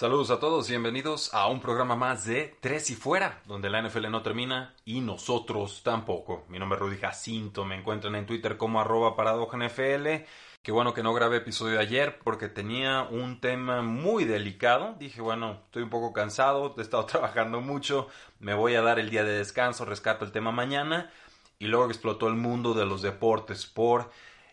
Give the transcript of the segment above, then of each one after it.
Saludos a todos y bienvenidos a un programa más de Tres y Fuera, donde la NFL no termina y nosotros tampoco. Mi nombre es Rudy Jacinto, me encuentran en Twitter como arroba NFL. Qué bueno que no grabé episodio de ayer porque tenía un tema muy delicado. Dije, bueno, estoy un poco cansado, he estado trabajando mucho, me voy a dar el día de descanso, rescato el tema mañana. Y luego explotó el mundo de los deportes por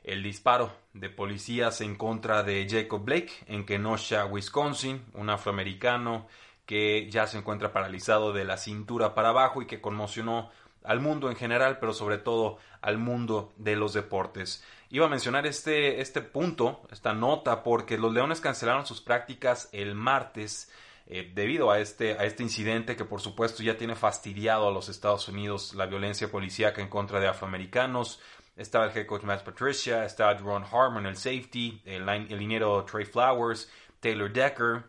el disparo de policías en contra de Jacob Blake en Kenosha, Wisconsin, un afroamericano que ya se encuentra paralizado de la cintura para abajo y que conmocionó al mundo en general, pero sobre todo al mundo de los deportes. Iba a mencionar este, este punto, esta nota, porque los Leones cancelaron sus prácticas el martes eh, debido a este, a este incidente que por supuesto ya tiene fastidiado a los Estados Unidos la violencia policíaca en contra de afroamericanos, estaba el head coach Matt Patricia, estaba Ron Harmon, el safety, el, el liniero Trey Flowers, Taylor Decker,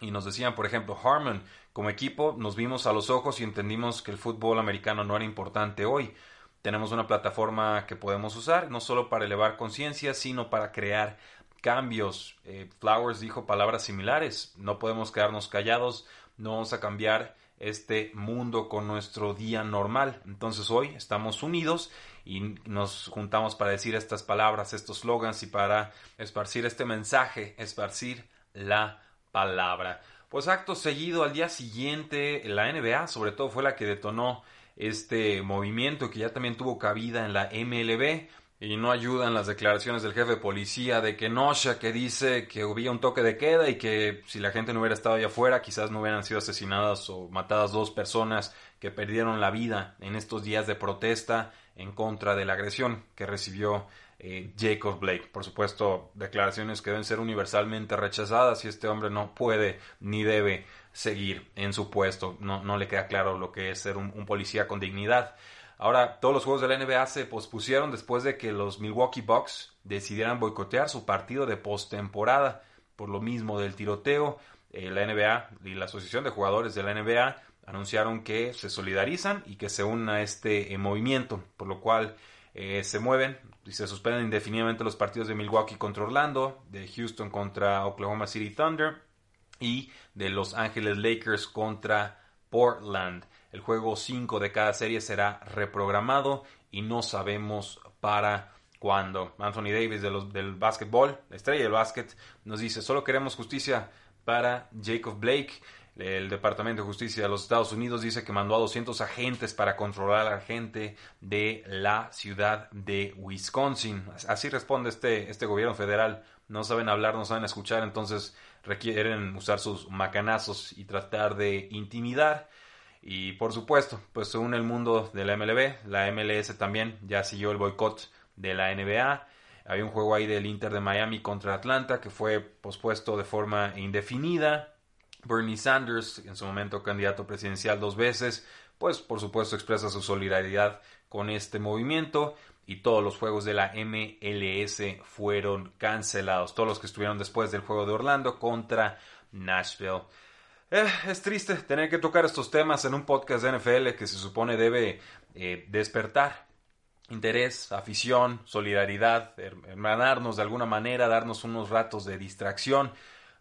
y nos decían, por ejemplo, Harmon, como equipo nos vimos a los ojos y entendimos que el fútbol americano no era importante hoy. Tenemos una plataforma que podemos usar, no solo para elevar conciencia, sino para crear cambios. Eh, Flowers dijo palabras similares, no podemos quedarnos callados, no vamos a cambiar este mundo con nuestro día normal. Entonces hoy estamos unidos y nos juntamos para decir estas palabras, estos slogans y para esparcir este mensaje, esparcir la palabra. Pues acto seguido, al día siguiente, la NBA sobre todo fue la que detonó este movimiento que ya también tuvo cabida en la MLB y no ayudan las declaraciones del jefe de policía de Kenosha que dice que hubiera un toque de queda y que si la gente no hubiera estado allá afuera quizás no hubieran sido asesinadas o matadas dos personas que perdieron la vida en estos días de protesta en contra de la agresión que recibió eh, Jacob Blake. Por supuesto, declaraciones que deben ser universalmente rechazadas y este hombre no puede ni debe seguir en su puesto. No, le queda claro lo que es ser un, un policía con dignidad. Ahora, todos los juegos de la NBA se pospusieron después de que los Milwaukee Bucks decidieran boicotear su partido de postemporada. Por lo mismo del tiroteo, eh, la NBA y la Asociación de Jugadores de la NBA anunciaron que se solidarizan y que se unen a este eh, movimiento, por lo cual eh, se mueven y se suspenden indefinidamente los partidos de Milwaukee contra Orlando, de Houston contra Oklahoma City Thunder y de Los Ángeles Lakers contra Portland. El juego 5 de cada serie será reprogramado y no sabemos para cuándo. Anthony Davis de los, del básquetbol, la estrella del básquet, nos dice, solo queremos justicia para Jacob Blake. El Departamento de Justicia de los Estados Unidos dice que mandó a 200 agentes para controlar a la gente de la ciudad de Wisconsin. Así responde este, este gobierno federal. No saben hablar, no saben escuchar, entonces requieren usar sus macanazos y tratar de intimidar. Y por supuesto, pues según el mundo de la MLB, la MLS también ya siguió el boicot de la NBA. Había un juego ahí del Inter de Miami contra Atlanta que fue pospuesto de forma indefinida. Bernie Sanders, en su momento candidato presidencial dos veces, pues por supuesto expresa su solidaridad con este movimiento y todos los juegos de la MLS fueron cancelados, todos los que estuvieron después del juego de Orlando contra Nashville. Eh, es triste tener que tocar estos temas en un podcast de NFL que se supone debe eh, despertar interés, afición, solidaridad, hermanarnos de alguna manera, darnos unos ratos de distracción.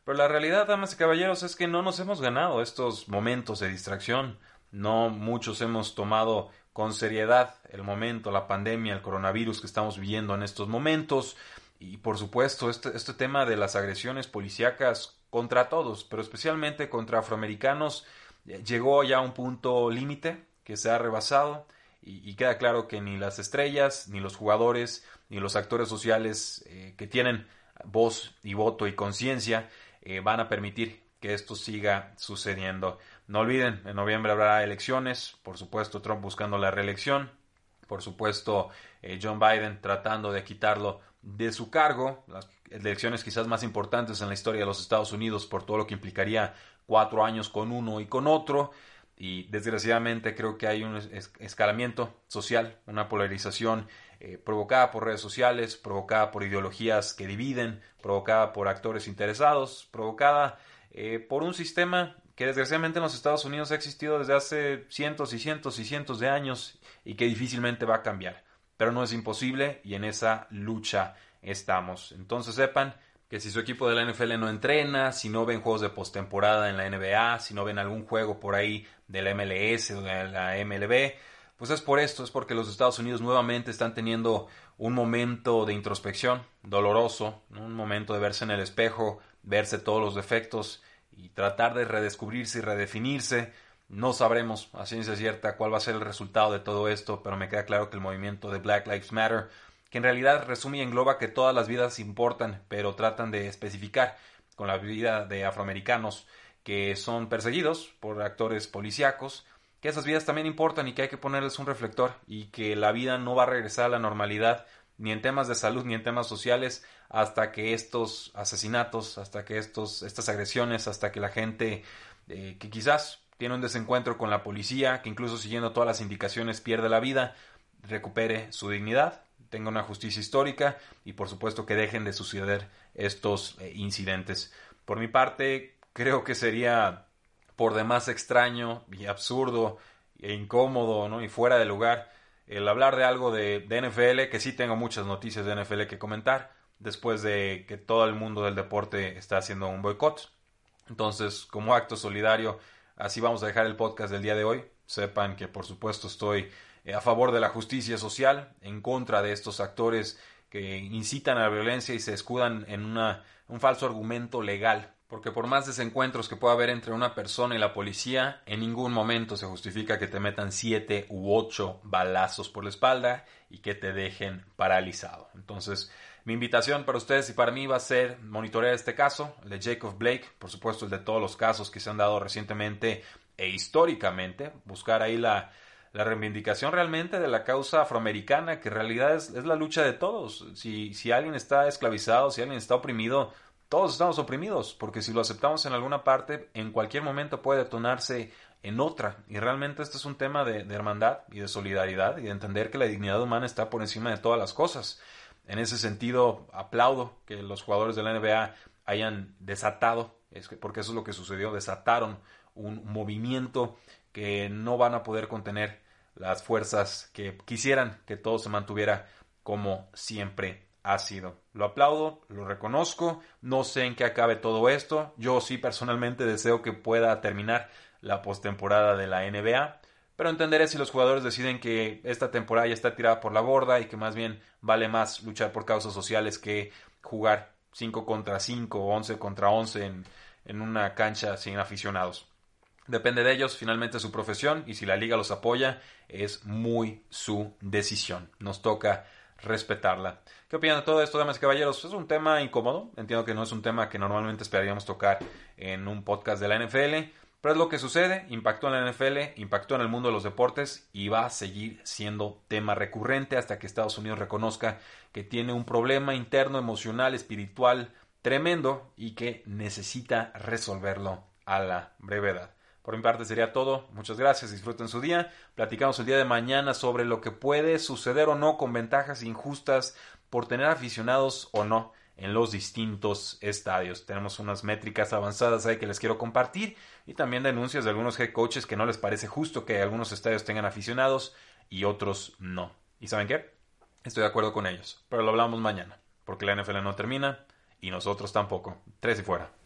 Pero la realidad, damas y caballeros, es que no nos hemos ganado estos momentos de distracción. No muchos hemos tomado con seriedad el momento, la pandemia, el coronavirus que estamos viviendo en estos momentos. Y por supuesto, este, este tema de las agresiones policíacas contra todos, pero especialmente contra afroamericanos, eh, llegó ya a un punto límite que se ha rebasado y, queda claro que ni las estrellas, ni los jugadores, ni los actores sociales eh, que tienen voz y voto y conciencia eh, van a permitir que esto siga sucediendo. No olviden, en noviembre habrá elecciones, por supuesto Trump buscando la reelección, por supuesto eh, John Biden tratando de quitarlo de su cargo, las elecciones quizás más importantes en la historia de los Estados Unidos por todo lo que implicaría cuatro años con uno y con otro. Y desgraciadamente creo que hay un escalamiento social, una polarización eh, provocada por redes sociales, provocada por ideologías que dividen, provocada por actores interesados, provocada eh, por un sistema que desgraciadamente en los Estados Unidos ha existido desde hace cientos y cientos y cientos de años y que difícilmente va a cambiar. Pero no es imposible y en esa lucha estamos. Entonces sepan que si su equipo de la NFL no entrena, si no ven juegos de postemporada en la NBA, si no ven algún juego por ahí de la MLS o de la MLB, pues es por esto, es porque los Estados Unidos nuevamente están teniendo un momento de introspección doloroso, un momento de verse en el espejo, verse todos los defectos y tratar de redescubrirse y redefinirse. No sabremos a ciencia cierta cuál va a ser el resultado de todo esto, pero me queda claro que el movimiento de Black Lives Matter, que en realidad resume y engloba que todas las vidas importan, pero tratan de especificar con la vida de afroamericanos que son perseguidos por actores policíacos, que esas vidas también importan y que hay que ponerles un reflector y que la vida no va a regresar a la normalidad ni en temas de salud ni en temas sociales hasta que estos asesinatos, hasta que estos, estas agresiones, hasta que la gente eh, que quizás tiene un desencuentro con la policía, que incluso siguiendo todas las indicaciones pierde la vida, recupere su dignidad, tenga una justicia histórica y por supuesto que dejen de suceder estos eh, incidentes. Por mi parte, creo que sería por demás extraño y absurdo e incómodo ¿no? y fuera de lugar el hablar de algo de, NFL, que sí tengo muchas noticias de NFL que comentar, después de que todo el mundo del deporte está haciendo un boicot. Entonces, como acto solidario, así vamos a dejar el podcast del día de hoy. Sepan que por supuesto estoy eh, a favor de la justicia social, en contra de estos actores que incitan a la violencia y se escudan en una, un falso argumento legal porque por más desencuentros que pueda haber entre una persona y la policía, en ningún momento se justifica que te metan siete u ocho balazos por la espalda y que te dejen paralizado. Entonces, mi invitación para ustedes y para mí va a ser monitorear este caso, el de Jacob Blake, por supuesto el de todos los casos que se han dado recientemente e históricamente, buscar ahí la, reivindicación realmente de la causa afroamericana, que en realidad es, es la lucha de todos. Si, si alguien está esclavizado, si alguien está oprimido, todos estamos oprimidos, porque si lo aceptamos en alguna parte, en cualquier momento puede detonarse en otra. Y realmente este es un tema de, hermandad y de solidaridad y de entender que la dignidad humana está por encima de todas las cosas. En ese sentido, aplaudo que los jugadores de la NBA hayan desatado, porque eso es lo que sucedió, desataron un movimiento que no van a poder contener las fuerzas que quisieran que todo se mantuviera como siempre ha sido. Lo aplaudo, lo reconozco, no sé en qué acabe todo esto. Yo sí personalmente deseo que pueda terminar la postemporada de la NBA, pero entenderé si los jugadores deciden que esta temporada ya está tirada por la borda y que más bien vale más luchar por causas sociales que jugar 5 contra 5 o 11 contra 11 en, en una cancha sin aficionados. Depende de ellos, finalmente su profesión, y si la liga los apoya, es muy su decisión. Nos toca respetarla. ¿Qué opinan de todo esto, damas y caballeros? Es un tema incómodo, entiendo que no es un tema que normalmente esperaríamos tocar en un podcast de la NFL, pero es lo que sucede, impactó en la NFL, impactó en el mundo de los deportes y va a seguir siendo tema recurrente hasta que Estados Unidos reconozca que tiene un problema interno, emocional, espiritual tremendo y que necesita resolverlo a la brevedad. Por mi parte sería todo. Muchas gracias. Disfruten su día. Platicamos el día de mañana sobre lo que puede suceder o no con ventajas injustas por tener aficionados o no en los distintos estadios. Tenemos unas métricas avanzadas ahí que les quiero compartir y también denuncias de algunos head coaches que no les parece justo que algunos estadios tengan aficionados y otros no. ¿Y saben qué? Estoy de acuerdo con ellos, pero lo hablamos mañana, porque la NFL no termina y nosotros tampoco. Tres y fuera.